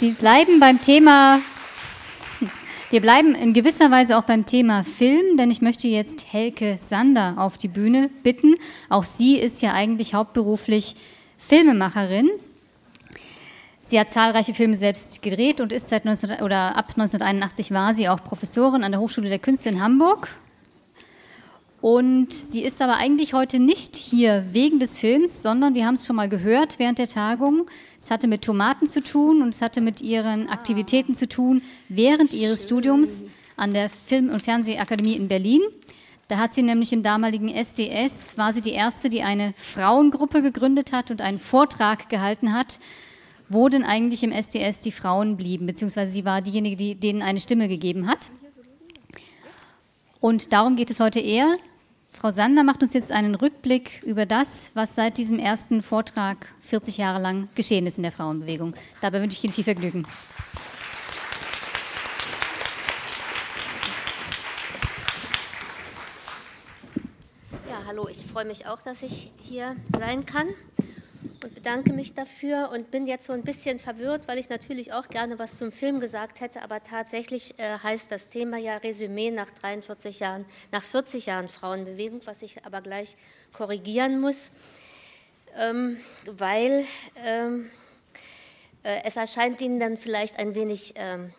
Wir bleiben beim Thema, wir bleiben in gewisser Weise auch beim Thema Film, denn ich möchte jetzt Helke Sander auf die Bühne bitten. Auch sie ist ja eigentlich hauptberuflich Filmemacherin. Sie hat zahlreiche Filme selbst gedreht und ist seit 19, oder ab 1981 war sie auch Professorin an der Hochschule der Künste in Hamburg und sie ist aber eigentlich heute nicht hier wegen des Films, sondern wir haben es schon mal gehört während der Tagung. Es hatte mit Tomaten zu tun und es hatte mit ihren Aktivitäten zu tun während ihres Studiums an der Film- und Fernsehakademie in Berlin. Da hat sie nämlich im damaligen SDS, war sie die erste, die eine Frauengruppe gegründet hat und einen Vortrag gehalten hat, wo denn eigentlich im SDS die Frauen blieben, beziehungsweise sie war diejenige, die denen eine Stimme gegeben hat. Und darum geht es heute eher. Frau Sander macht uns jetzt einen Rückblick über das, was seit diesem ersten Vortrag 40 Jahre lang geschehen ist in der Frauenbewegung. Dabei wünsche ich Ihnen viel Vergnügen. Ja, hallo, ich freue mich auch, dass ich hier sein kann und bedanke mich dafür und bin jetzt so ein bisschen verwirrt, weil ich natürlich auch gerne was zum Film gesagt hätte, aber tatsächlich äh, heißt das Thema ja Resümee nach 43 Jahren, nach 40 Jahren Frauenbewegung, was ich aber gleich korrigieren muss, ähm, weil ähm, äh, es erscheint Ihnen dann vielleicht ein wenig ähm,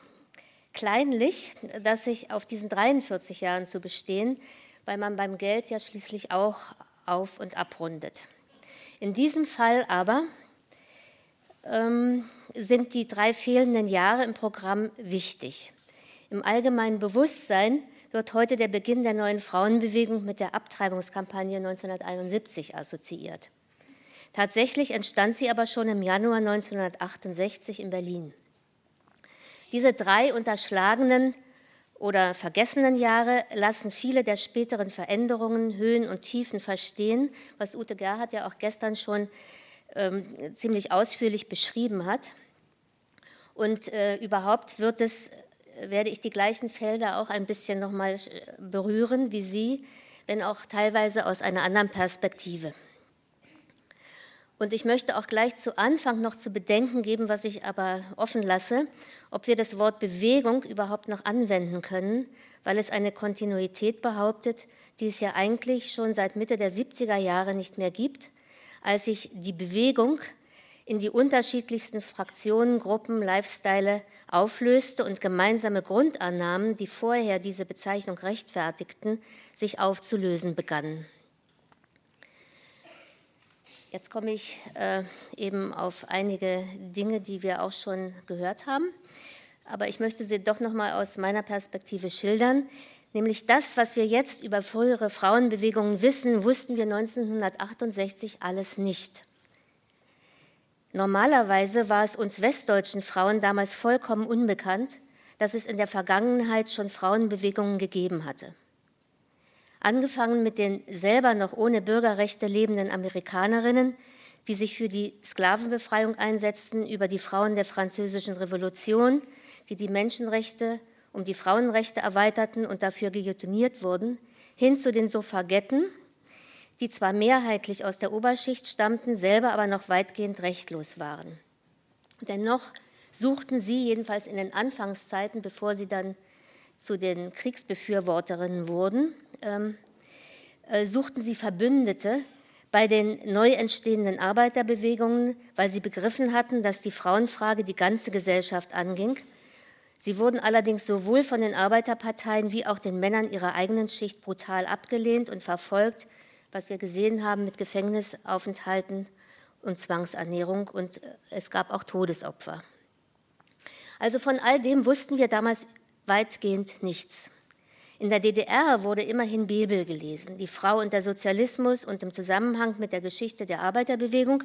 kleinlich, dass ich auf diesen 43 Jahren zu bestehen, weil man beim Geld ja schließlich auch auf und abrundet. In diesem Fall aber ähm, sind die drei fehlenden Jahre im Programm wichtig. Im allgemeinen Bewusstsein wird heute der Beginn der neuen Frauenbewegung mit der Abtreibungskampagne 1971 assoziiert. Tatsächlich entstand sie aber schon im Januar 1968 in Berlin. Diese drei unterschlagenen oder vergessenen Jahre lassen viele der späteren Veränderungen, Höhen und Tiefen verstehen, was Ute Gerhardt ja auch gestern schon ähm, ziemlich ausführlich beschrieben hat. Und äh, überhaupt wird es, werde ich die gleichen Felder auch ein bisschen nochmal äh, berühren wie Sie, wenn auch teilweise aus einer anderen Perspektive. Und ich möchte auch gleich zu Anfang noch zu bedenken geben, was ich aber offen lasse, ob wir das Wort Bewegung überhaupt noch anwenden können, weil es eine Kontinuität behauptet, die es ja eigentlich schon seit Mitte der 70er Jahre nicht mehr gibt, als sich die Bewegung in die unterschiedlichsten Fraktionen, Gruppen, Lifestyle auflöste und gemeinsame Grundannahmen, die vorher diese Bezeichnung rechtfertigten, sich aufzulösen begannen. Jetzt komme ich äh, eben auf einige Dinge, die wir auch schon gehört haben. Aber ich möchte sie doch noch mal aus meiner Perspektive schildern. Nämlich das, was wir jetzt über frühere Frauenbewegungen wissen, wussten wir 1968 alles nicht. Normalerweise war es uns westdeutschen Frauen damals vollkommen unbekannt, dass es in der Vergangenheit schon Frauenbewegungen gegeben hatte angefangen mit den selber noch ohne Bürgerrechte lebenden Amerikanerinnen, die sich für die Sklavenbefreiung einsetzten, über die Frauen der Französischen Revolution, die die Menschenrechte um die Frauenrechte erweiterten und dafür guillotiniert wurden, hin zu den Suffragetten, die zwar mehrheitlich aus der Oberschicht stammten, selber aber noch weitgehend rechtlos waren. Dennoch suchten sie, jedenfalls in den Anfangszeiten, bevor sie dann zu den Kriegsbefürworterinnen wurden, ähm, äh, suchten sie Verbündete bei den neu entstehenden Arbeiterbewegungen, weil sie begriffen hatten, dass die Frauenfrage die ganze Gesellschaft anging. Sie wurden allerdings sowohl von den Arbeiterparteien wie auch den Männern ihrer eigenen Schicht brutal abgelehnt und verfolgt, was wir gesehen haben mit Gefängnisaufenthalten und Zwangsernährung und äh, es gab auch Todesopfer. Also von all dem wussten wir damals weitgehend nichts. In der DDR wurde immerhin Bebel gelesen, die Frau und der Sozialismus und im Zusammenhang mit der Geschichte der Arbeiterbewegung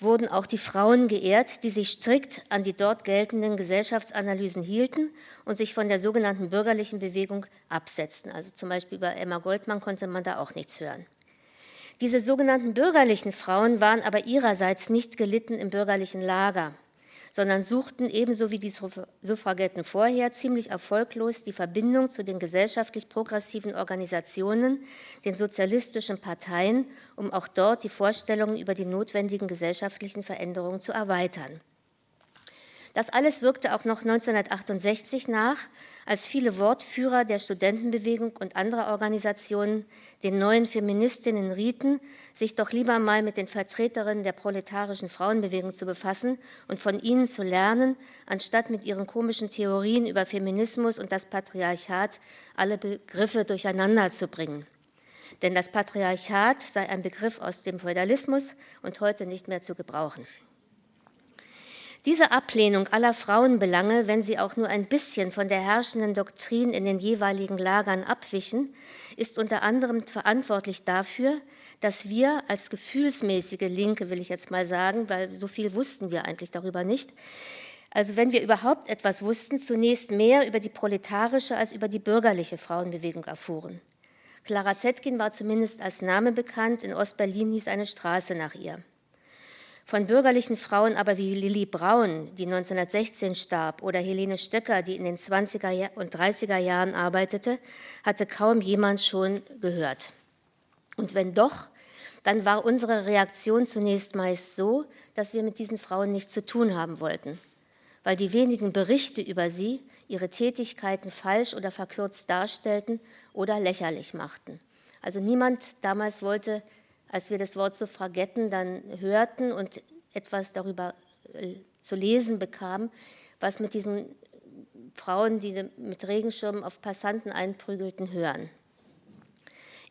wurden auch die Frauen geehrt, die sich strikt an die dort geltenden Gesellschaftsanalysen hielten und sich von der sogenannten bürgerlichen Bewegung absetzten. Also zum Beispiel über Emma Goldmann konnte man da auch nichts hören. Diese sogenannten bürgerlichen Frauen waren aber ihrerseits nicht gelitten im bürgerlichen Lager sondern suchten ebenso wie die Suffragetten vorher ziemlich erfolglos die Verbindung zu den gesellschaftlich progressiven Organisationen, den sozialistischen Parteien, um auch dort die Vorstellungen über die notwendigen gesellschaftlichen Veränderungen zu erweitern. Das alles wirkte auch noch 1968 nach, als viele Wortführer der Studentenbewegung und anderer Organisationen den neuen Feministinnen rieten, sich doch lieber mal mit den Vertreterinnen der proletarischen Frauenbewegung zu befassen und von ihnen zu lernen, anstatt mit ihren komischen Theorien über Feminismus und das Patriarchat alle Begriffe durcheinander zu bringen. Denn das Patriarchat sei ein Begriff aus dem Feudalismus und heute nicht mehr zu gebrauchen. Diese Ablehnung aller Frauenbelange, wenn sie auch nur ein bisschen von der herrschenden Doktrin in den jeweiligen Lagern abwichen, ist unter anderem verantwortlich dafür, dass wir als gefühlsmäßige Linke, will ich jetzt mal sagen, weil so viel wussten wir eigentlich darüber nicht, also wenn wir überhaupt etwas wussten, zunächst mehr über die proletarische als über die bürgerliche Frauenbewegung erfuhren. Clara Zetkin war zumindest als Name bekannt, in Ostberlin hieß eine Straße nach ihr. Von bürgerlichen Frauen aber wie Lilly Braun, die 1916 starb, oder Helene Stöcker, die in den 20er und 30er Jahren arbeitete, hatte kaum jemand schon gehört. Und wenn doch, dann war unsere Reaktion zunächst meist so, dass wir mit diesen Frauen nichts zu tun haben wollten, weil die wenigen Berichte über sie ihre Tätigkeiten falsch oder verkürzt darstellten oder lächerlich machten. Also niemand damals wollte als wir das Wort Suffragetten dann hörten und etwas darüber äh, zu lesen bekamen, was mit diesen Frauen, die mit Regenschirmen auf Passanten einprügelten, hören.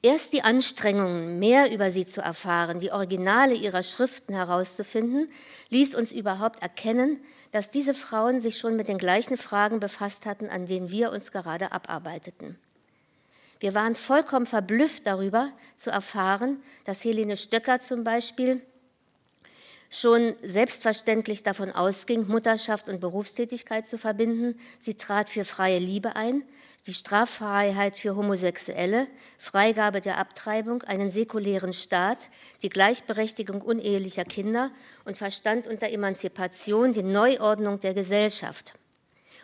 Erst die Anstrengungen, mehr über sie zu erfahren, die Originale ihrer Schriften herauszufinden, ließ uns überhaupt erkennen, dass diese Frauen sich schon mit den gleichen Fragen befasst hatten, an denen wir uns gerade abarbeiteten. Wir waren vollkommen verblüfft darüber zu erfahren, dass Helene Stöcker zum Beispiel schon selbstverständlich davon ausging, Mutterschaft und Berufstätigkeit zu verbinden. Sie trat für freie Liebe ein, die Straffreiheit für Homosexuelle, Freigabe der Abtreibung, einen säkulären Staat, die Gleichberechtigung unehelicher Kinder und verstand unter Emanzipation die Neuordnung der Gesellschaft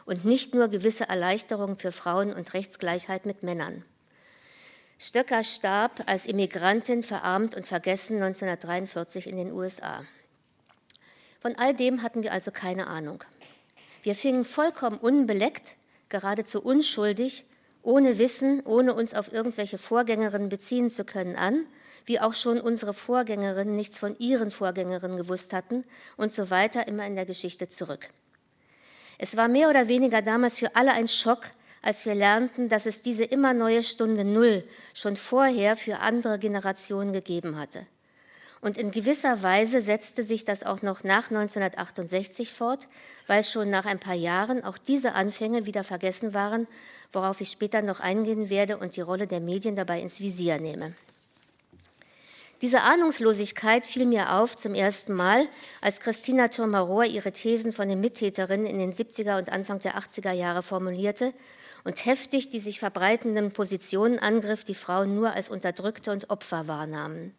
und nicht nur gewisse Erleichterungen für Frauen und Rechtsgleichheit mit Männern. Stöcker starb als Immigrantin verarmt und vergessen 1943 in den USA. Von all dem hatten wir also keine Ahnung. Wir fingen vollkommen unbeleckt, geradezu unschuldig, ohne Wissen, ohne uns auf irgendwelche Vorgängerinnen beziehen zu können an, wie auch schon unsere Vorgängerinnen nichts von ihren Vorgängerinnen gewusst hatten und so weiter immer in der Geschichte zurück. Es war mehr oder weniger damals für alle ein Schock, als wir lernten, dass es diese immer neue Stunde Null schon vorher für andere Generationen gegeben hatte. Und in gewisser Weise setzte sich das auch noch nach 1968 fort, weil schon nach ein paar Jahren auch diese Anfänge wieder vergessen waren, worauf ich später noch eingehen werde und die Rolle der Medien dabei ins Visier nehme. Diese Ahnungslosigkeit fiel mir auf zum ersten Mal, als Christina Thurmarohr ihre Thesen von den Mittäterinnen in den 70er und Anfang der 80er Jahre formulierte und heftig die sich verbreitenden Positionen angriff, die Frauen nur als Unterdrückte und Opfer wahrnahmen.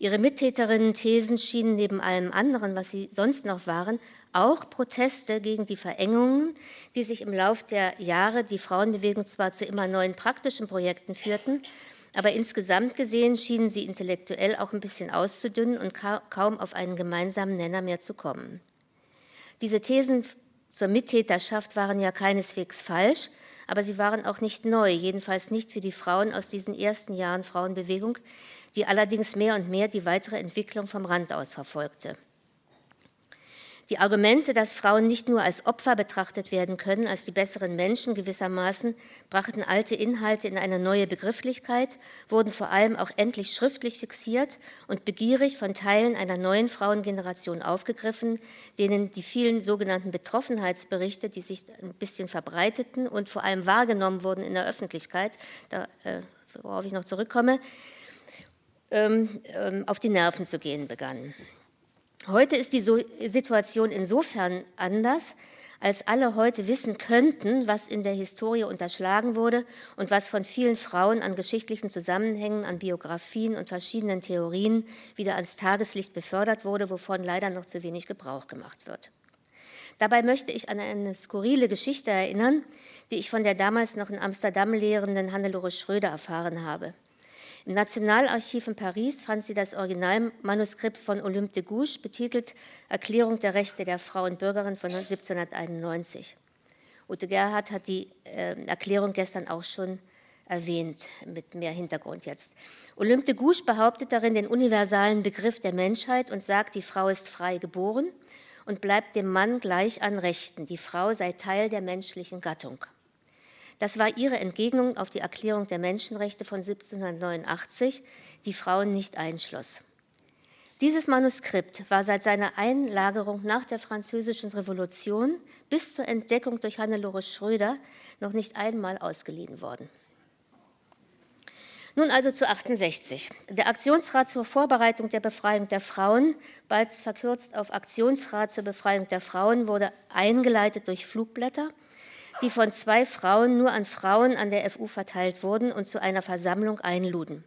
Ihre Mittäterinnen-Thesen schienen neben allem anderen, was sie sonst noch waren, auch Proteste gegen die Verengungen, die sich im Lauf der Jahre die Frauenbewegung zwar zu immer neuen praktischen Projekten führten, aber insgesamt gesehen schienen sie intellektuell auch ein bisschen auszudünnen und kaum auf einen gemeinsamen Nenner mehr zu kommen. Diese Thesen zur Mittäterschaft waren ja keineswegs falsch, aber sie waren auch nicht neu, jedenfalls nicht für die Frauen aus diesen ersten Jahren Frauenbewegung, die allerdings mehr und mehr die weitere Entwicklung vom Rand aus verfolgte. Die Argumente, dass Frauen nicht nur als Opfer betrachtet werden können, als die besseren Menschen gewissermaßen, brachten alte Inhalte in eine neue Begrifflichkeit, wurden vor allem auch endlich schriftlich fixiert und begierig von Teilen einer neuen Frauengeneration aufgegriffen, denen die vielen sogenannten Betroffenheitsberichte, die sich ein bisschen verbreiteten und vor allem wahrgenommen wurden in der Öffentlichkeit, da, äh, worauf ich noch zurückkomme, ähm, ähm, auf die Nerven zu gehen begannen. Heute ist die Situation insofern anders, als alle heute wissen könnten, was in der Historie unterschlagen wurde und was von vielen Frauen an geschichtlichen Zusammenhängen, an Biografien und verschiedenen Theorien wieder ans Tageslicht befördert wurde, wovon leider noch zu wenig Gebrauch gemacht wird. Dabei möchte ich an eine skurrile Geschichte erinnern, die ich von der damals noch in Amsterdam lehrenden Hannelore Schröder erfahren habe. Im Nationalarchiv in Paris fand sie das Originalmanuskript von Olympe de Gouges, betitelt Erklärung der Rechte der Frau und Bürgerin von 1791. Ute Gerhard hat die äh, Erklärung gestern auch schon erwähnt, mit mehr Hintergrund jetzt. Olympe de Gouges behauptet darin den universalen Begriff der Menschheit und sagt, die Frau ist frei geboren und bleibt dem Mann gleich an Rechten. Die Frau sei Teil der menschlichen Gattung. Das war ihre Entgegnung auf die Erklärung der Menschenrechte von 1789, die Frauen nicht einschloss. Dieses Manuskript war seit seiner Einlagerung nach der Französischen Revolution bis zur Entdeckung durch Hannelore Schröder noch nicht einmal ausgeliehen worden. Nun also zu 68. Der Aktionsrat zur Vorbereitung der Befreiung der Frauen, bald verkürzt auf Aktionsrat zur Befreiung der Frauen, wurde eingeleitet durch Flugblätter, die von zwei Frauen nur an Frauen an der FU verteilt wurden und zu einer Versammlung einluden.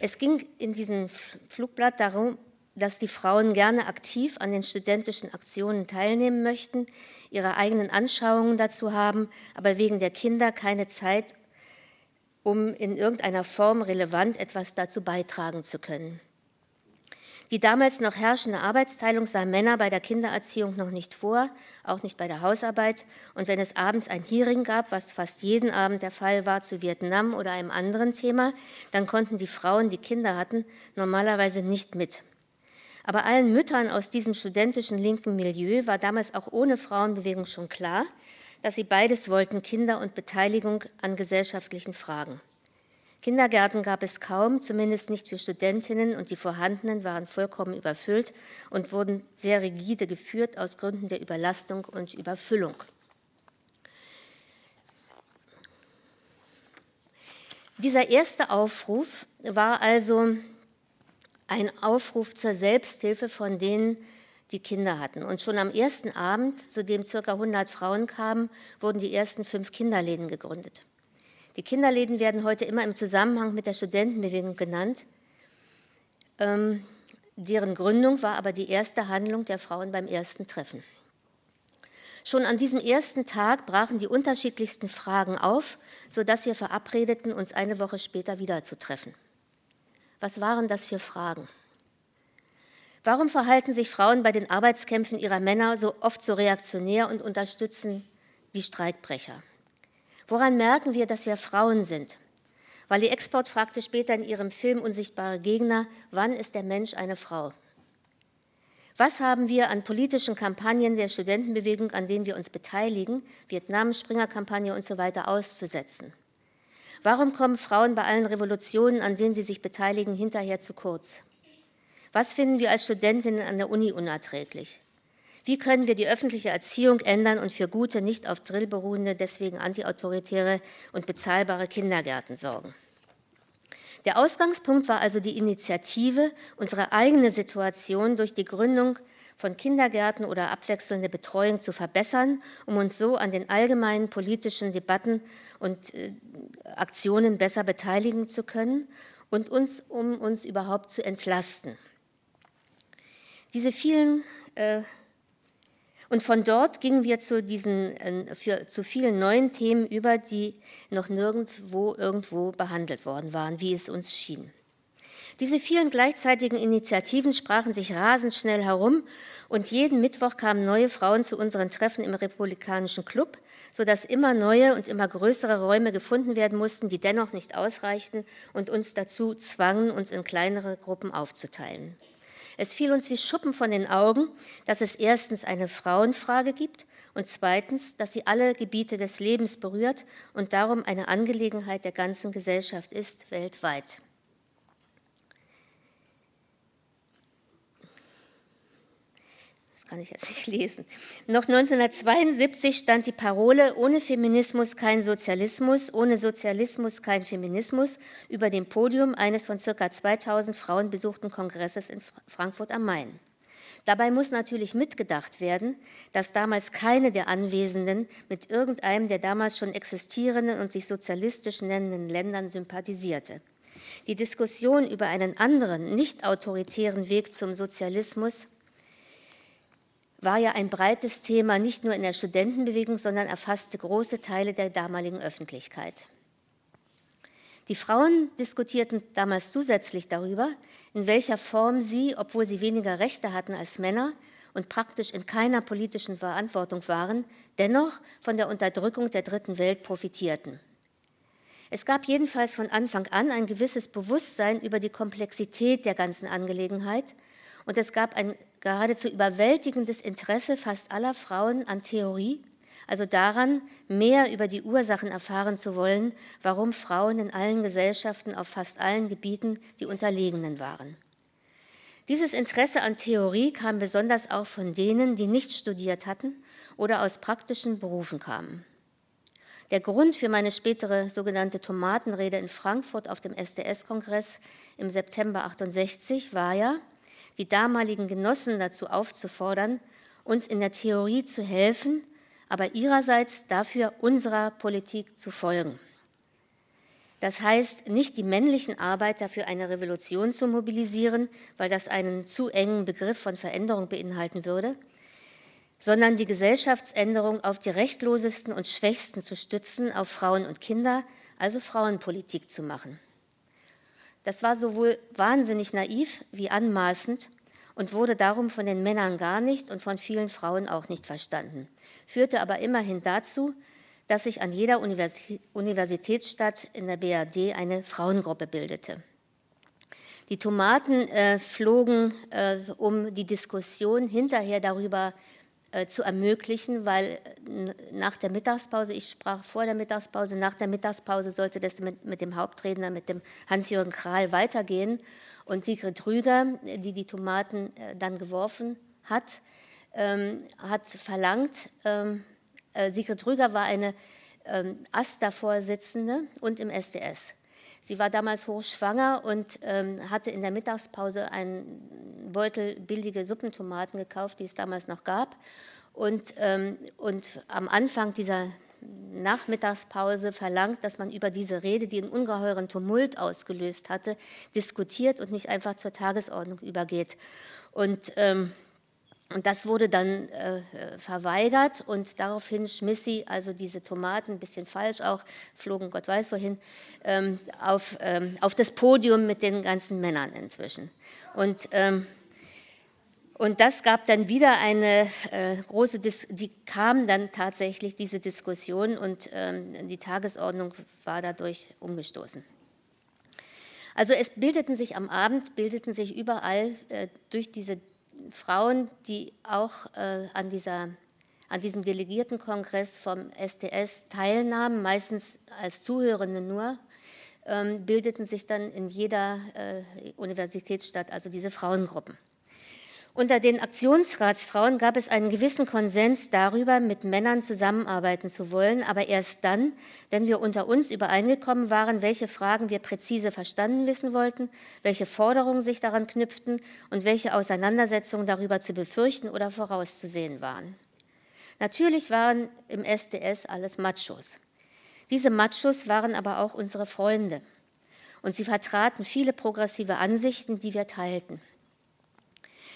Es ging in diesem Flugblatt darum, dass die Frauen gerne aktiv an den studentischen Aktionen teilnehmen möchten, ihre eigenen Anschauungen dazu haben, aber wegen der Kinder keine Zeit um in irgendeiner Form relevant etwas dazu beitragen zu können. Die damals noch herrschende Arbeitsteilung sah Männer bei der Kindererziehung noch nicht vor, auch nicht bei der Hausarbeit. Und wenn es abends ein Hearing gab, was fast jeden Abend der Fall war zu Vietnam oder einem anderen Thema, dann konnten die Frauen, die Kinder hatten, normalerweise nicht mit. Aber allen Müttern aus diesem studentischen linken Milieu war damals auch ohne Frauenbewegung schon klar, dass sie beides wollten, Kinder und Beteiligung an gesellschaftlichen Fragen. Kindergärten gab es kaum, zumindest nicht für Studentinnen, und die vorhandenen waren vollkommen überfüllt und wurden sehr rigide geführt aus Gründen der Überlastung und Überfüllung. Dieser erste Aufruf war also ein Aufruf zur Selbsthilfe von denen, die Kinder hatten. Und schon am ersten Abend, zu dem ca. 100 Frauen kamen, wurden die ersten fünf Kinderläden gegründet. Die Kinderläden werden heute immer im Zusammenhang mit der Studentenbewegung genannt. Ähm, deren Gründung war aber die erste Handlung der Frauen beim ersten Treffen. Schon an diesem ersten Tag brachen die unterschiedlichsten Fragen auf, sodass wir verabredeten, uns eine Woche später wiederzutreffen. Was waren das für Fragen? Warum verhalten sich Frauen bei den Arbeitskämpfen ihrer Männer so oft so reaktionär und unterstützen die Streikbrecher? Woran merken wir, dass wir Frauen sind? Die Export fragte später in ihrem Film Unsichtbare Gegner, wann ist der Mensch eine Frau? Was haben wir an politischen Kampagnen der Studentenbewegung, an denen wir uns beteiligen, Vietnam, Springer-Kampagne und so weiter, auszusetzen? Warum kommen Frauen bei allen Revolutionen, an denen sie sich beteiligen, hinterher zu kurz? Was finden wir als Studentinnen an der Uni unerträglich? Wie können wir die öffentliche Erziehung ändern und für gute, nicht auf Drill beruhende, deswegen antiautoritäre und bezahlbare Kindergärten sorgen? Der Ausgangspunkt war also die Initiative, unsere eigene Situation durch die Gründung von Kindergärten oder abwechselnde Betreuung zu verbessern, um uns so an den allgemeinen politischen Debatten und äh, Aktionen besser beteiligen zu können und uns, um uns überhaupt zu entlasten. Diese vielen äh, und von dort gingen wir zu diesen äh, für, zu vielen neuen Themen über, die noch nirgendwo irgendwo behandelt worden waren, wie es uns schien. Diese vielen gleichzeitigen Initiativen sprachen sich rasend schnell herum und jeden Mittwoch kamen neue Frauen zu unseren Treffen im Republikanischen Club, sodass immer neue und immer größere Räume gefunden werden mussten, die dennoch nicht ausreichten und uns dazu zwangen, uns in kleinere Gruppen aufzuteilen. Es fiel uns wie Schuppen von den Augen, dass es erstens eine Frauenfrage gibt und zweitens, dass sie alle Gebiete des Lebens berührt und darum eine Angelegenheit der ganzen Gesellschaft ist, weltweit. Kann ich jetzt nicht lesen. Noch 1972 stand die Parole ohne Feminismus kein Sozialismus, ohne Sozialismus kein Feminismus über dem Podium eines von ca. 2000 Frauen besuchten Kongresses in Frankfurt am Main. Dabei muss natürlich mitgedacht werden, dass damals keine der Anwesenden mit irgendeinem der damals schon existierenden und sich sozialistisch nennenden Ländern sympathisierte. Die Diskussion über einen anderen, nicht autoritären Weg zum Sozialismus war ja ein breites Thema, nicht nur in der Studentenbewegung, sondern erfasste große Teile der damaligen Öffentlichkeit. Die Frauen diskutierten damals zusätzlich darüber, in welcher Form sie, obwohl sie weniger Rechte hatten als Männer und praktisch in keiner politischen Verantwortung waren, dennoch von der Unterdrückung der Dritten Welt profitierten. Es gab jedenfalls von Anfang an ein gewisses Bewusstsein über die Komplexität der ganzen Angelegenheit und es gab ein geradezu überwältigendes Interesse fast aller Frauen an Theorie also daran, mehr über die Ursachen erfahren zu wollen, warum Frauen in allen Gesellschaften auf fast allen Gebieten die Unterlegenen waren. Dieses Interesse an Theorie kam besonders auch von denen, die nicht studiert hatten oder aus praktischen Berufen kamen. Der Grund für meine spätere sogenannte Tomatenrede in Frankfurt auf dem SDS-Kongress im September 68 war ja, die damaligen Genossen dazu aufzufordern, uns in der Theorie zu helfen, aber ihrerseits dafür unserer Politik zu folgen. Das heißt, nicht die männlichen Arbeiter für eine Revolution zu mobilisieren, weil das einen zu engen Begriff von Veränderung beinhalten würde, sondern die Gesellschaftsänderung auf die rechtlosesten und schwächsten zu stützen, auf Frauen und Kinder, also Frauenpolitik zu machen. Das war sowohl wahnsinnig naiv wie anmaßend und wurde darum von den Männern gar nicht und von vielen Frauen auch nicht verstanden, führte aber immerhin dazu, dass sich an jeder Universitätsstadt in der BRD eine Frauengruppe bildete. Die Tomaten äh, flogen, äh, um die Diskussion hinterher darüber zu ermöglichen, weil äh, nach der Mittagspause, ich sprach vor der Mittagspause, nach der Mittagspause sollte das mit, mit dem Hauptredner, mit dem Hans-Jürgen Kral weitergehen. Und Sigrid Rüger, die die Tomaten äh, dann geworfen hat, ähm, hat verlangt, ähm, äh, Sigrid Rüger war eine ähm, AStA-Vorsitzende und im SDS. Sie war damals hochschwanger und ähm, hatte in der Mittagspause einen Beutel billige Suppentomaten gekauft, die es damals noch gab. Und, ähm, und am Anfang dieser Nachmittagspause verlangt, dass man über diese Rede, die einen ungeheuren Tumult ausgelöst hatte, diskutiert und nicht einfach zur Tagesordnung übergeht. Und, ähm, und das wurde dann äh, verweigert und daraufhin schmiss sie also diese Tomaten, ein bisschen falsch auch, flogen Gott weiß wohin, ähm, auf, ähm, auf das Podium mit den ganzen Männern inzwischen. Und ähm, und das gab dann wieder eine äh, große, Dis die kam dann tatsächlich, diese Diskussion, und ähm, die Tagesordnung war dadurch umgestoßen. Also es bildeten sich am Abend, bildeten sich überall äh, durch diese Frauen, die auch äh, an, dieser, an diesem Delegiertenkongress vom SDS teilnahmen, meistens als Zuhörende nur, ähm, bildeten sich dann in jeder äh, Universitätsstadt also diese Frauengruppen. Unter den Aktionsratsfrauen gab es einen gewissen Konsens darüber, mit Männern zusammenarbeiten zu wollen, aber erst dann, wenn wir unter uns übereingekommen waren, welche Fragen wir präzise verstanden wissen wollten, welche Forderungen sich daran knüpften und welche Auseinandersetzungen darüber zu befürchten oder vorauszusehen waren. Natürlich waren im SDS alles Machos. Diese Machos waren aber auch unsere Freunde und sie vertraten viele progressive Ansichten, die wir teilten.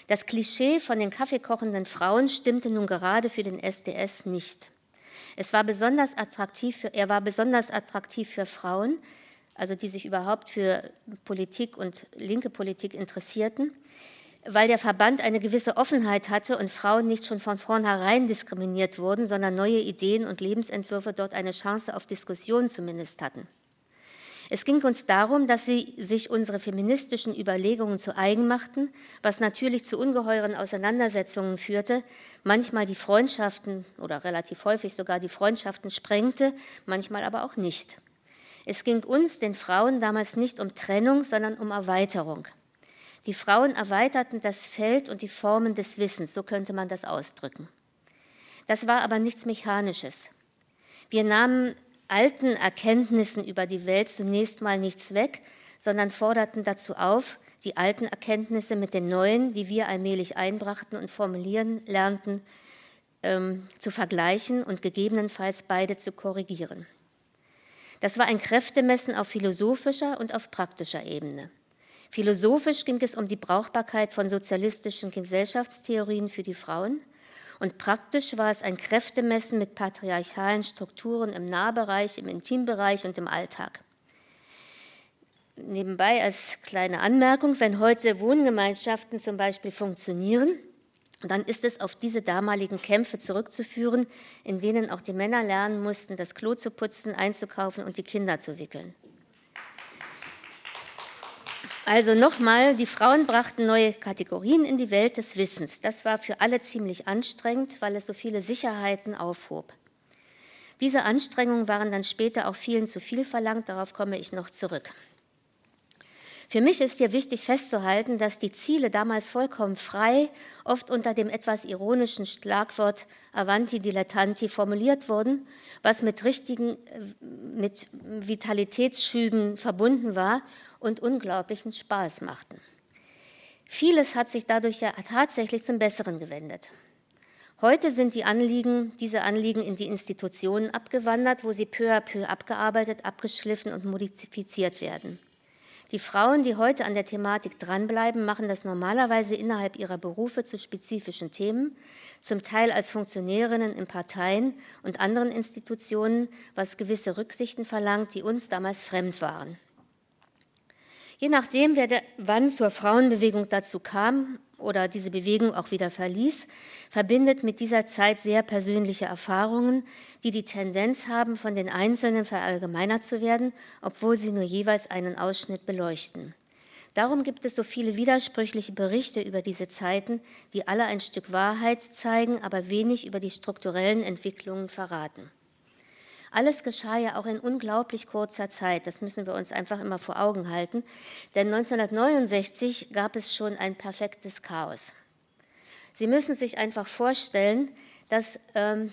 Das Klischee von den kaffeekochenden Frauen stimmte nun gerade für den SDS nicht. Es war besonders attraktiv für, er war besonders attraktiv für Frauen, also die sich überhaupt für Politik und linke Politik interessierten, weil der Verband eine gewisse Offenheit hatte und Frauen nicht schon von vornherein diskriminiert wurden, sondern neue Ideen und Lebensentwürfe dort eine Chance auf Diskussion zumindest hatten. Es ging uns darum, dass sie sich unsere feministischen Überlegungen zu eigen machten, was natürlich zu ungeheuren Auseinandersetzungen führte, manchmal die Freundschaften oder relativ häufig sogar die Freundschaften sprengte, manchmal aber auch nicht. Es ging uns, den Frauen, damals nicht um Trennung, sondern um Erweiterung. Die Frauen erweiterten das Feld und die Formen des Wissens, so könnte man das ausdrücken. Das war aber nichts Mechanisches. Wir nahmen alten Erkenntnissen über die Welt zunächst mal nichts weg, sondern forderten dazu auf, die alten Erkenntnisse mit den neuen, die wir allmählich einbrachten und formulieren lernten, ähm, zu vergleichen und gegebenenfalls beide zu korrigieren. Das war ein Kräftemessen auf philosophischer und auf praktischer Ebene. Philosophisch ging es um die Brauchbarkeit von sozialistischen Gesellschaftstheorien für die Frauen und praktisch war es ein Kräftemessen mit patriarchalen Strukturen im Nahbereich, im Intimbereich und im Alltag. nebenbei als kleine Anmerkung, wenn heute Wohngemeinschaften zum Beispiel funktionieren, dann ist es auf diese damaligen Kämpfe zurückzuführen, in denen auch die Männer lernen mussten, das Klo zu putzen, einzukaufen und die Kinder zu wickeln. Also nochmal, die Frauen brachten neue Kategorien in die Welt des Wissens. Das war für alle ziemlich anstrengend, weil es so viele Sicherheiten aufhob. Diese Anstrengungen waren dann später auch vielen zu viel verlangt, darauf komme ich noch zurück. Für mich ist hier wichtig festzuhalten, dass die Ziele damals vollkommen frei, oft unter dem etwas ironischen Schlagwort Avanti Dilettanti formuliert wurden, was mit richtigen, äh, mit Vitalitätsschüben verbunden war und unglaublichen Spaß machten. Vieles hat sich dadurch ja tatsächlich zum Besseren gewendet. Heute sind die Anliegen, diese Anliegen in die Institutionen abgewandert, wo sie peu à peu abgearbeitet, abgeschliffen und modifiziert werden. Die Frauen, die heute an der Thematik dranbleiben, machen das normalerweise innerhalb ihrer Berufe zu spezifischen Themen, zum Teil als Funktionärinnen in Parteien und anderen Institutionen, was gewisse Rücksichten verlangt, die uns damals fremd waren. Je nachdem, wer der, wann zur Frauenbewegung dazu kam oder diese Bewegung auch wieder verließ, verbindet mit dieser Zeit sehr persönliche Erfahrungen, die die Tendenz haben, von den Einzelnen verallgemeinert zu werden, obwohl sie nur jeweils einen Ausschnitt beleuchten. Darum gibt es so viele widersprüchliche Berichte über diese Zeiten, die alle ein Stück Wahrheit zeigen, aber wenig über die strukturellen Entwicklungen verraten. Alles geschah ja auch in unglaublich kurzer Zeit. Das müssen wir uns einfach immer vor Augen halten. Denn 1969 gab es schon ein perfektes Chaos. Sie müssen sich einfach vorstellen, dass ähm,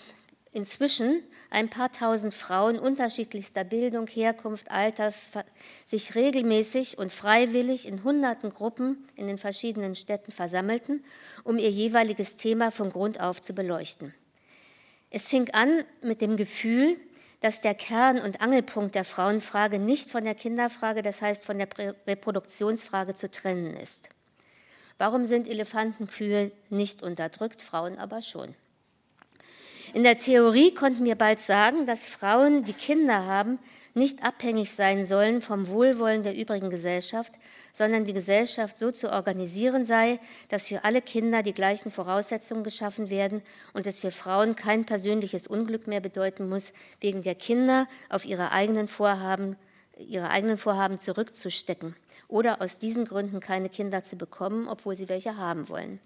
inzwischen ein paar tausend Frauen unterschiedlichster Bildung, Herkunft, Alters sich regelmäßig und freiwillig in hunderten Gruppen in den verschiedenen Städten versammelten, um ihr jeweiliges Thema von Grund auf zu beleuchten. Es fing an mit dem Gefühl, dass der Kern und Angelpunkt der Frauenfrage nicht von der Kinderfrage, das heißt von der Reproduktionsfrage zu trennen ist. Warum sind Elefantenkühe nicht unterdrückt, Frauen aber schon? In der Theorie konnten wir bald sagen, dass Frauen, die Kinder haben, nicht abhängig sein sollen vom Wohlwollen der übrigen Gesellschaft, sondern die Gesellschaft so zu organisieren sei, dass für alle Kinder die gleichen Voraussetzungen geschaffen werden und es für Frauen kein persönliches Unglück mehr bedeuten muss, wegen der Kinder auf ihre eigenen Vorhaben, ihre eigenen Vorhaben zurückzustecken oder aus diesen Gründen keine Kinder zu bekommen, obwohl sie welche haben wollen.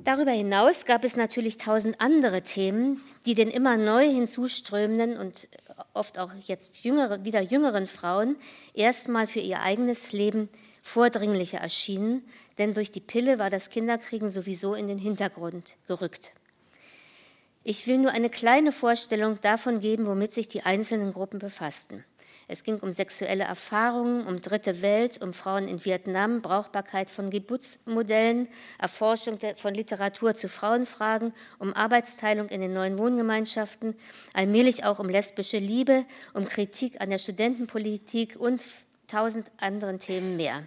Darüber hinaus gab es natürlich tausend andere Themen, die den immer neu hinzuströmenden und oft auch jetzt jüngere, wieder jüngeren Frauen erstmal für ihr eigenes Leben vordringlicher erschienen, denn durch die Pille war das Kinderkriegen sowieso in den Hintergrund gerückt. Ich will nur eine kleine Vorstellung davon geben, womit sich die einzelnen Gruppen befassten. Es ging um sexuelle Erfahrungen, um Dritte Welt, um Frauen in Vietnam, Brauchbarkeit von Geburtsmodellen, Erforschung von Literatur zu Frauenfragen, um Arbeitsteilung in den neuen Wohngemeinschaften, allmählich auch um lesbische Liebe, um Kritik an der Studentenpolitik und tausend anderen Themen mehr.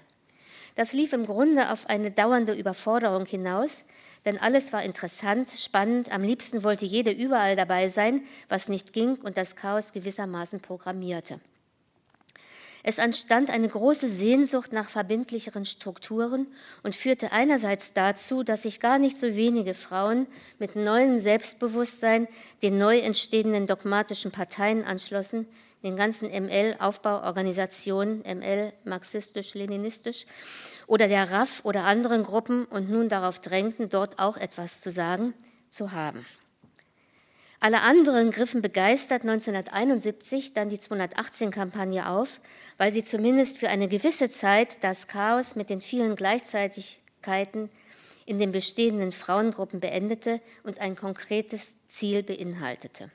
Das lief im Grunde auf eine dauernde Überforderung hinaus, denn alles war interessant, spannend, am liebsten wollte jede überall dabei sein, was nicht ging und das Chaos gewissermaßen programmierte. Es entstand eine große Sehnsucht nach verbindlicheren Strukturen und führte einerseits dazu, dass sich gar nicht so wenige Frauen mit neuem Selbstbewusstsein den neu entstehenden dogmatischen Parteien anschlossen, den ganzen ML-Aufbauorganisationen, ML marxistisch-leninistisch, oder der RAF oder anderen Gruppen und nun darauf drängten, dort auch etwas zu sagen, zu haben. Alle anderen griffen begeistert 1971 dann die 218-Kampagne auf, weil sie zumindest für eine gewisse Zeit das Chaos mit den vielen Gleichzeitigkeiten in den bestehenden Frauengruppen beendete und ein konkretes Ziel beinhaltete.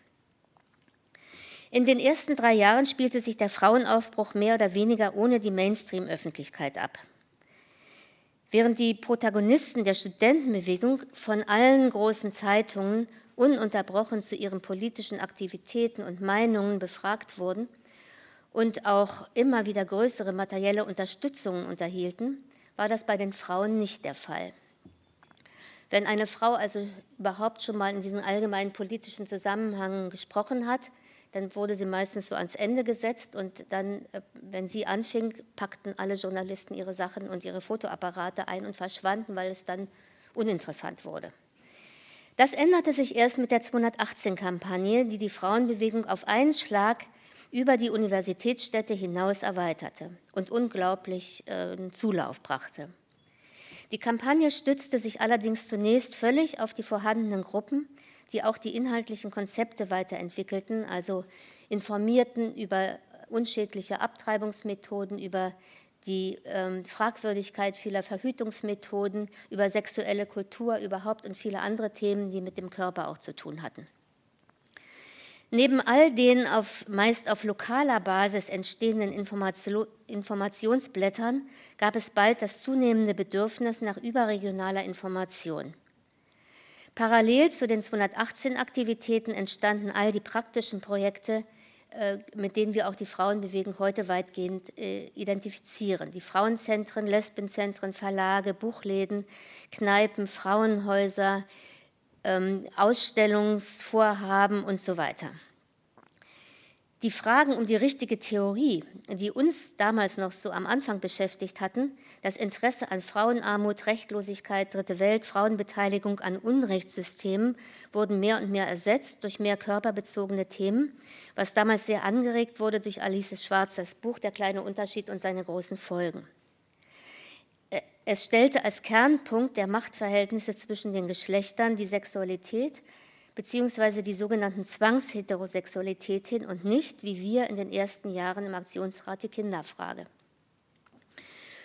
In den ersten drei Jahren spielte sich der Frauenaufbruch mehr oder weniger ohne die Mainstream-Öffentlichkeit ab. Während die Protagonisten der Studentenbewegung von allen großen Zeitungen ununterbrochen zu ihren politischen Aktivitäten und Meinungen befragt wurden und auch immer wieder größere materielle Unterstützungen unterhielten, war das bei den Frauen nicht der Fall. Wenn eine Frau also überhaupt schon mal in diesem allgemeinen politischen Zusammenhang gesprochen hat, dann wurde sie meistens so ans Ende gesetzt und dann, äh, wenn sie anfing, packten alle Journalisten ihre Sachen und ihre Fotoapparate ein und verschwanden, weil es dann uninteressant wurde. Das änderte sich erst mit der 218-Kampagne, die die Frauenbewegung auf einen Schlag über die Universitätsstädte hinaus erweiterte und unglaublich äh, Zulauf brachte. Die Kampagne stützte sich allerdings zunächst völlig auf die vorhandenen Gruppen, die auch die inhaltlichen Konzepte weiterentwickelten, also informierten über unschädliche Abtreibungsmethoden, über die ähm, Fragwürdigkeit vieler Verhütungsmethoden, über sexuelle Kultur überhaupt und viele andere Themen, die mit dem Körper auch zu tun hatten. Neben all den auf, meist auf lokaler Basis entstehenden Information, Informationsblättern gab es bald das zunehmende Bedürfnis nach überregionaler Information. Parallel zu den 218 Aktivitäten entstanden all die praktischen Projekte, mit denen wir auch die Frauenbewegung heute weitgehend äh, identifizieren. Die Frauenzentren, Lesbenzentren, Verlage, Buchläden, Kneipen, Frauenhäuser, ähm, Ausstellungsvorhaben und so weiter. Die Fragen um die richtige Theorie, die uns damals noch so am Anfang beschäftigt hatten, das Interesse an Frauenarmut, Rechtlosigkeit, Dritte Welt, Frauenbeteiligung an Unrechtssystemen, wurden mehr und mehr ersetzt durch mehr körperbezogene Themen, was damals sehr angeregt wurde durch Alice Schwarzers Buch Der kleine Unterschied und seine großen Folgen. Äh, es stellte als Kernpunkt der Machtverhältnisse zwischen den Geschlechtern die Sexualität, beziehungsweise die sogenannten Zwangsheterosexualität hin und nicht, wie wir in den ersten Jahren im Aktionsrat, die Kinderfrage.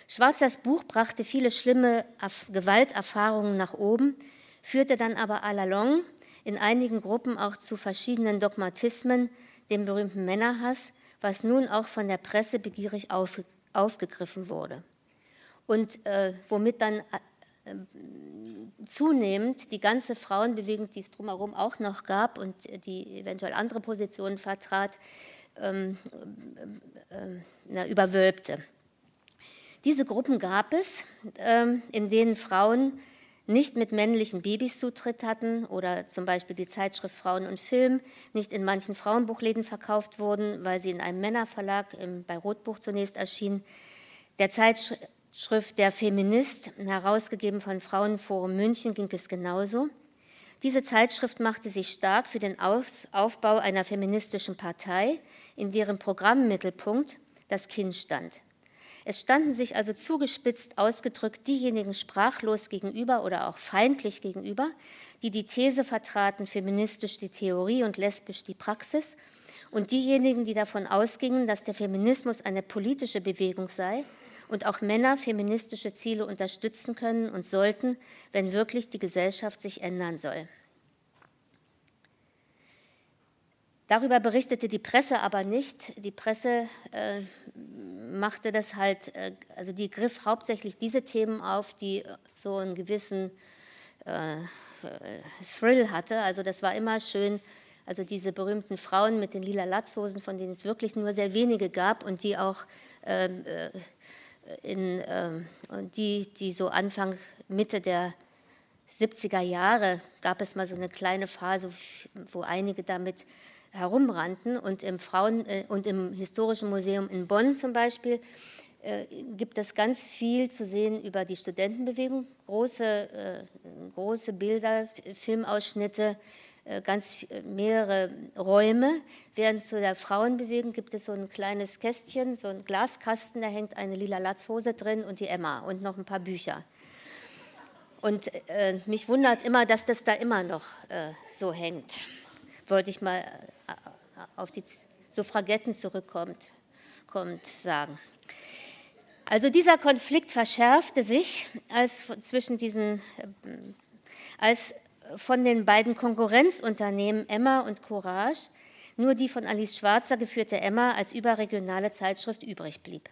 Schwarzers Buch brachte viele schlimme Gewalterfahrungen nach oben, führte dann aber à la longue in einigen Gruppen auch zu verschiedenen Dogmatismen, dem berühmten Männerhass, was nun auch von der Presse begierig aufgegriffen wurde. Und äh, womit dann zunehmend die ganze Frauenbewegung, die es drumherum auch noch gab und die eventuell andere Positionen vertrat, ähm, äh, äh, überwölbte. Diese Gruppen gab es, äh, in denen Frauen nicht mit männlichen Babys Zutritt hatten oder zum Beispiel die Zeitschrift Frauen und Film nicht in manchen Frauenbuchläden verkauft wurden, weil sie in einem Männerverlag bei Rotbuch zunächst erschien. Der Zeitschrift Schrift Der Feminist, herausgegeben von Frauenforum München, ging es genauso. Diese Zeitschrift machte sich stark für den Aufbau einer feministischen Partei, in deren Programmmittelpunkt das Kind stand. Es standen sich also zugespitzt ausgedrückt diejenigen sprachlos gegenüber oder auch feindlich gegenüber, die die These vertraten, feministisch die Theorie und lesbisch die Praxis, und diejenigen, die davon ausgingen, dass der Feminismus eine politische Bewegung sei und auch Männer feministische Ziele unterstützen können und sollten, wenn wirklich die Gesellschaft sich ändern soll. Darüber berichtete die Presse aber nicht. Die Presse äh, machte das halt, äh, also die griff hauptsächlich diese Themen auf, die so einen gewissen äh, Thrill hatte. Also das war immer schön, also diese berühmten Frauen mit den lila Latzhosen, von denen es wirklich nur sehr wenige gab und die auch ähm, äh, in, ähm, die, die so Anfang, Mitte der 70er Jahre gab es mal so eine kleine Phase, wo einige damit herumrannten. Und im, Frauen, äh, und im Historischen Museum in Bonn zum Beispiel äh, gibt es ganz viel zu sehen über die Studentenbewegung, große, äh, große Bilder, Filmausschnitte, ganz äh, mehrere Räume. Während zu der Frauenbewegung gibt es so ein kleines Kästchen, so ein Glaskasten, da hängt eine lila Latzhose drin und die Emma und noch ein paar Bücher. Und äh, mich wundert immer, dass das da immer noch äh, so hängt. Wollte ich mal äh, auf die Suffragetten zurückkommt kommt, sagen. Also dieser Konflikt verschärfte sich als zwischen diesen, als von den beiden Konkurrenzunternehmen Emma und Courage nur die von Alice Schwarzer geführte Emma als überregionale Zeitschrift übrig blieb.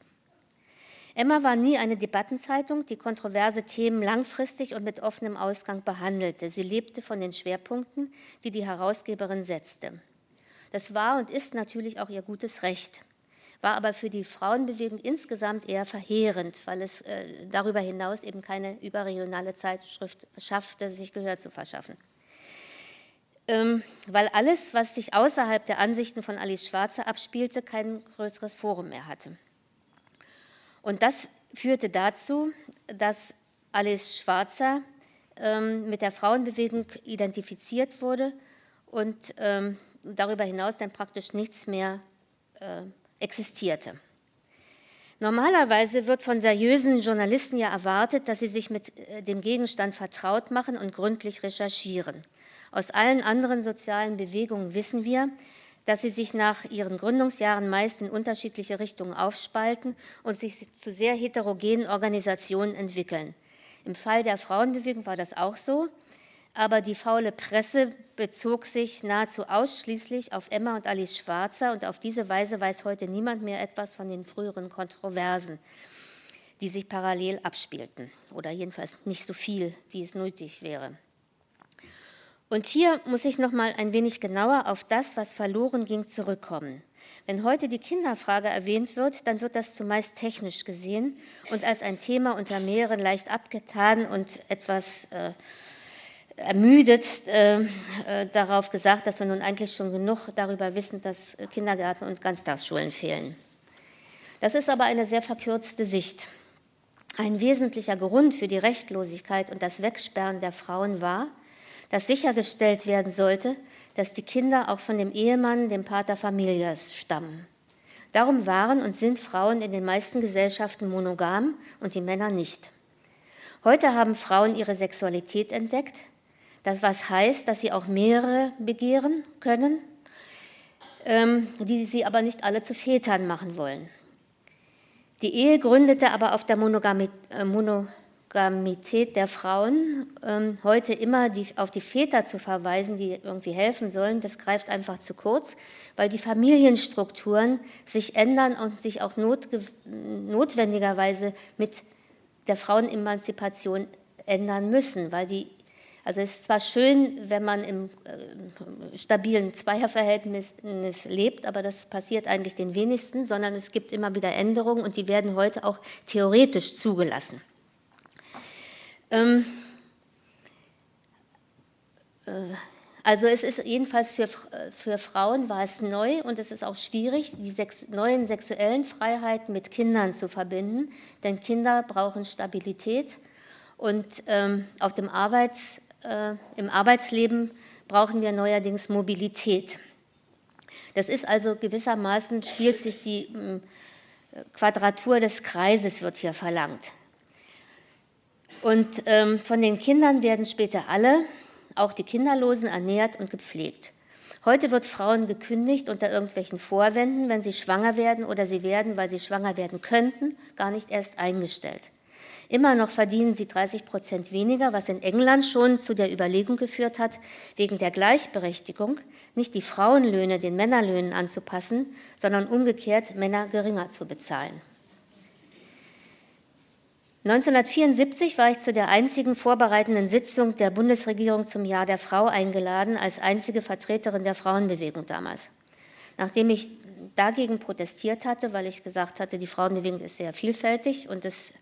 Emma war nie eine Debattenzeitung, die kontroverse Themen langfristig und mit offenem Ausgang behandelte. Sie lebte von den Schwerpunkten, die die Herausgeberin setzte. Das war und ist natürlich auch ihr gutes Recht war aber für die Frauenbewegung insgesamt eher verheerend, weil es äh, darüber hinaus eben keine überregionale Zeitschrift schaffte, sich Gehör zu verschaffen. ähm, weil alles, was sich außerhalb der Ansichten von Alice Schwarzer abspielte, kein größeres Forum mehr hatte. Und das führte dazu, dass Alice Schwarzer ähm, mit der Frauenbewegung identifiziert wurde und ähm, darüber hinaus dann praktisch nichts mehr äh, existierte. Normalerweise wird von seriösen Journalisten ja erwartet, dass sie sich mit äh, dem Gegenstand vertraut machen und gründlich recherchieren. Aus allen anderen sozialen Bewegungen wissen wir, dass sie sich nach ihren Gründungsjahren meist in unterschiedliche Richtungen aufspalten und sich zu sehr heterogenen Organisationen entwickeln. Im Fall der Frauenbewegung war das auch so, aber die faule Presse bezog sich nahezu ausschließlich auf Emma und Alice Schwarzer und auf diese Weise weiß heute niemand mehr etwas von den früheren Kontroversen, die sich parallel abspielten oder jedenfalls nicht so viel, wie es nötig wäre. Und hier muss ich noch mal ein wenig genauer auf das, was verloren ging, zurückkommen. Wenn heute die Kinderfrage erwähnt wird, dann wird das zumeist technisch gesehen und als ein Thema unter mehreren leicht abgetan und etwas äh, ermüdet äh, äh, darauf gesagt, dass wir nun eigentlich schon genug darüber wissen, dass Kindergärten und Ganztagsschulen fehlen. Das ist aber eine sehr verkürzte Sicht. Ein wesentlicher Grund für die Rechtlosigkeit und das Wegsperren der Frauen war, dass sichergestellt werden sollte, dass die Kinder auch von dem Ehemann, dem Pater Familias, stammen. Darum waren und sind Frauen in den meisten Gesellschaften monogam und die Männer nicht. Heute haben Frauen ihre Sexualität entdeckt, das was heißt, dass sie auch mehrere begehren können, ähm, die sie aber nicht alle zu Vätern machen wollen. Die Ehe gründete aber auf der äh, Mono, Monogamität der Frauen, ähm, heute immer die, auf die Väter zu verweisen, die irgendwie helfen sollen, das greift einfach zu kurz, weil die Familienstrukturen sich ändern und sich auch notwendigerweise mit der Frauenemanzipation ändern müssen, weil die also es ist zwar schön, wenn man im äh, stabilen Zweierverhältnis lebt, aber das passiert eigentlich den wenigsten, sondern es gibt immer wieder Änderungen und die werden heute auch theoretisch zugelassen. Ähm, äh, also es ist jedenfalls für, für Frauen war es neu und es ist auch schwierig, die sex neuen sexuellen Freiheiten mit Kindern zu verbinden, denn Kinder brauchen Stabilität und ähm, auf dem Arbeits, im Arbeitsleben brauchen wir neuerdings Mobilität. Das ist also gewissermaßen, spielt sich die äh, Quadratur des Kreises, wird hier verlangt. Und ähm, von den Kindern werden später alle, auch die Kinderlosen, ernährt und gepflegt. Heute wird Frauen gekündigt unter irgendwelchen Vorwänden, wenn sie schwanger werden oder sie werden, weil sie schwanger werden könnten, gar nicht erst eingestellt. Immer noch verdienen sie 30 Prozent weniger, was in England schon zu der Überlegung geführt hat, wegen der Gleichberechtigung nicht die Frauenlöhne den Männerlöhnen anzupassen, sondern umgekehrt Männer geringer zu bezahlen. 1974 war ich zu der einzigen vorbereitenden Sitzung der Bundesregierung zum Jahr der Frau eingeladen, als einzige Vertreterin der Frauenbewegung damals. Nachdem ich dagegen protestiert hatte, weil ich gesagt hatte, die Frauenbewegung ist sehr vielfältig und es,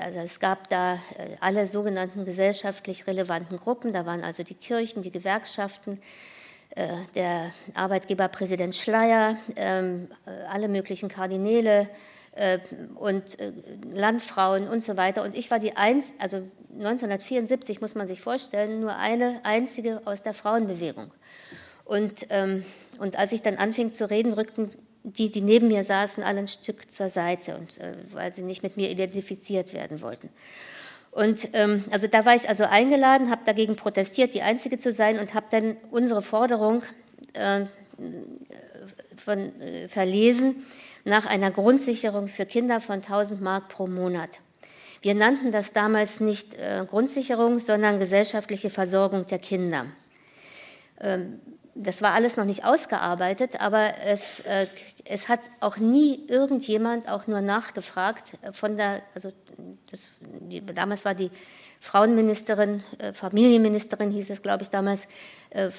also es gab da äh, alle sogenannten gesellschaftlich relevanten Gruppen, da waren also die Kirchen, die Gewerkschaften, äh, der Arbeitgeberpräsident Schleier, ähm, alle möglichen Kardinäle, äh, und äh, Landfrauen und so weiter. Und ich war die einzige, also 1974 muss man sich vorstellen, nur eine einzige aus der Frauenbewegung. Und, ähm, und als ich dann anfing zu reden, rückten die, die neben mir saßen, alle ein Stück zur Seite, und, äh, weil sie nicht mit mir identifiziert werden wollten. Und ähm, also da war ich also eingeladen, habe dagegen protestiert, die Einzige zu sein und habe dann unsere Forderung äh, von, äh, verlesen nach einer Grundsicherung für Kinder von 1000 Mark pro Monat. Wir nannten das damals nicht äh, Grundsicherung, sondern gesellschaftliche Versorgung der Kinder. Ähm, das war alles noch nicht ausgearbeitet, aber es, äh, es hat auch nie irgendjemand auch nur nachgefragt von der, also das, damals war die Frauenministerin, äh, Familienministerin hieß es, glaube ich, damals, äh, äh,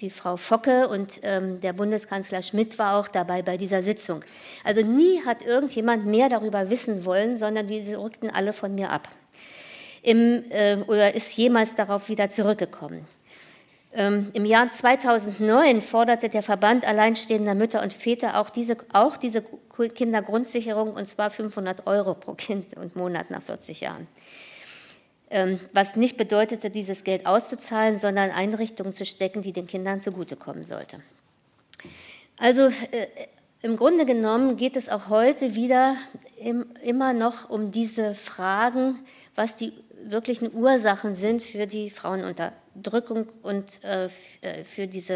die Frau Focke und ähm, der Bundeskanzler Schmidt war auch dabei bei dieser Sitzung. Also nie hat irgendjemand mehr darüber wissen wollen, sondern die rückten alle von mir ab. Im, oder ist jemals darauf wieder zurückgekommen. Ähm, Im Jahr 2009 forderte der Verband alleinstehender Mütter und Väter auch diese, auch diese Kindergrundsicherung, und zwar 500 Euro pro Kind und Monat nach 40 Jahren. Ähm, was nicht bedeutete, dieses Geld auszuzahlen, sondern Einrichtungen zu stecken, die den Kindern zugutekommen sollte. Also äh, im Grunde genommen geht es auch heute wieder im, immer noch um diese Fragen, was die wirklichen Ursachen sind für die Frauenunterdrückung und äh, äh für diese,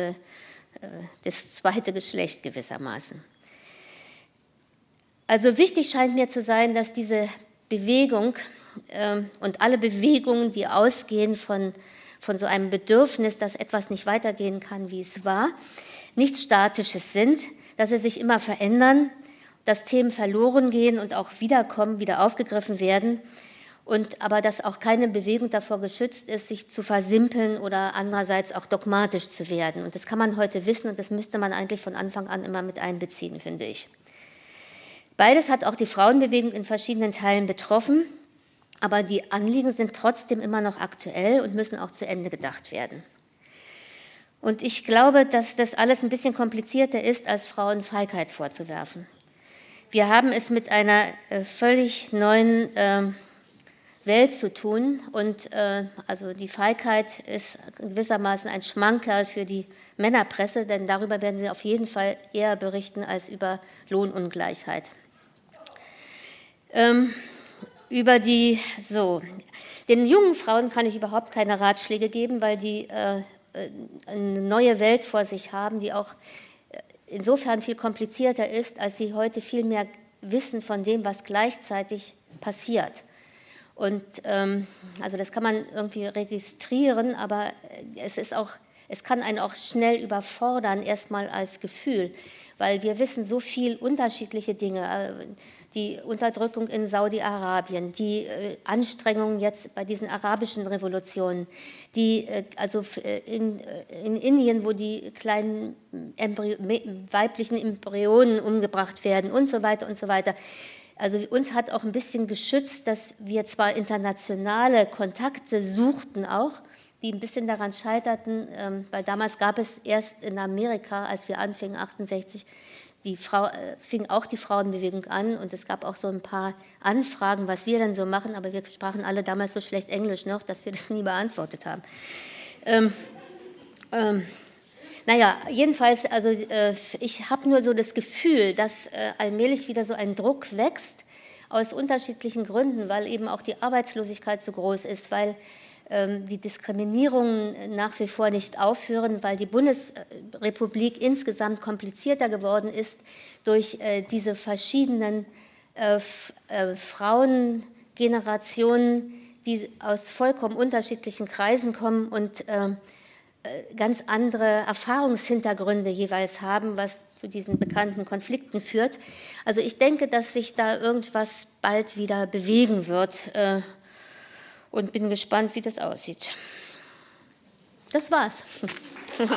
äh, das zweite Geschlecht gewissermaßen. Also wichtig scheint mir zu sein, dass diese Bewegung äh, und alle Bewegungen, die ausgehen von, von so einem Bedürfnis, dass etwas nicht weitergehen kann, wie es war, nichts Statisches sind, dass sie sich immer verändern, dass Themen verloren gehen und auch wiederkommen, wieder aufgegriffen werden und aber dass auch keine Bewegung davor geschützt ist, sich zu versimpeln oder andererseits auch dogmatisch zu werden. Und das kann man heute wissen und das müsste man eigentlich von Anfang an immer mit einbeziehen, finde ich. Beides hat auch die Frauenbewegung in verschiedenen Teilen betroffen, aber die Anliegen sind trotzdem immer noch aktuell und müssen auch zu Ende gedacht werden. Und ich glaube, dass das alles ein bisschen komplizierter ist, als Frauen Feigheit vorzuwerfen. Wir haben es mit einer äh, völlig neuen ähm, Welt zu tun und äh, also die Feigheit ist gewissermaßen ein Schmankerl für die Männerpresse, denn darüber werden sie auf jeden Fall eher berichten als über Lohnungleichheit. Ähm, über die, so, den jungen Frauen kann ich überhaupt keine Ratschläge geben, weil die äh, äh, eine neue Welt vor sich haben, die auch äh, insofern viel komplizierter ist, als sie heute viel mehr wissen von dem, was gleichzeitig passiert. Und ähm, also das kann man irgendwie registrieren, aber es ist auch, es kann einen auch schnell überfordern, erstmal als Gefühl, weil wir wissen so viel unterschiedliche Dinge. Äh, die Unterdrückung in Saudi-Arabien, die äh, Anstrengungen jetzt bei diesen arabischen Revolutionen, die äh, also äh, in, äh, in, Indien, wo die kleinen Embryo weiblichen Embryonen umgebracht werden und so weiter und so weiter. Also uns hat auch ein bisschen geschützt, dass wir zwar internationale Kontakte suchten auch, die ein bisschen daran scheiterten, ähm, weil damals gab es erst in Amerika, als wir anfingen, 68, die Frau, äh, fing auch die Frauenbewegung an und es gab auch so ein paar Anfragen, was wir denn so machen, aber wir sprachen alle damals so schlecht Englisch noch, dass wir das nie beantwortet haben. Ähm, ähm, naja, jedenfalls, also äh, ich habe nur so das Gefühl, dass äh, allmählich wieder so ein Druck wächst, aus unterschiedlichen Gründen, weil eben auch die Arbeitslosigkeit so groß ist, weil ähm, die Diskriminierungen nach wie vor nicht aufhören, weil die Bundesrepublik insgesamt komplizierter geworden ist durch äh, diese verschiedenen äh, äh, Frauengenerationen, die aus vollkommen unterschiedlichen Kreisen kommen und ganz andere Erfahrungshintergründe jeweils haben, was zu diesen bekannten Konflikten führt. Also ich denke, dass sich da irgendwas bald wieder bewegen wird und bin gespannt, wie das aussieht. Das war's. Danke.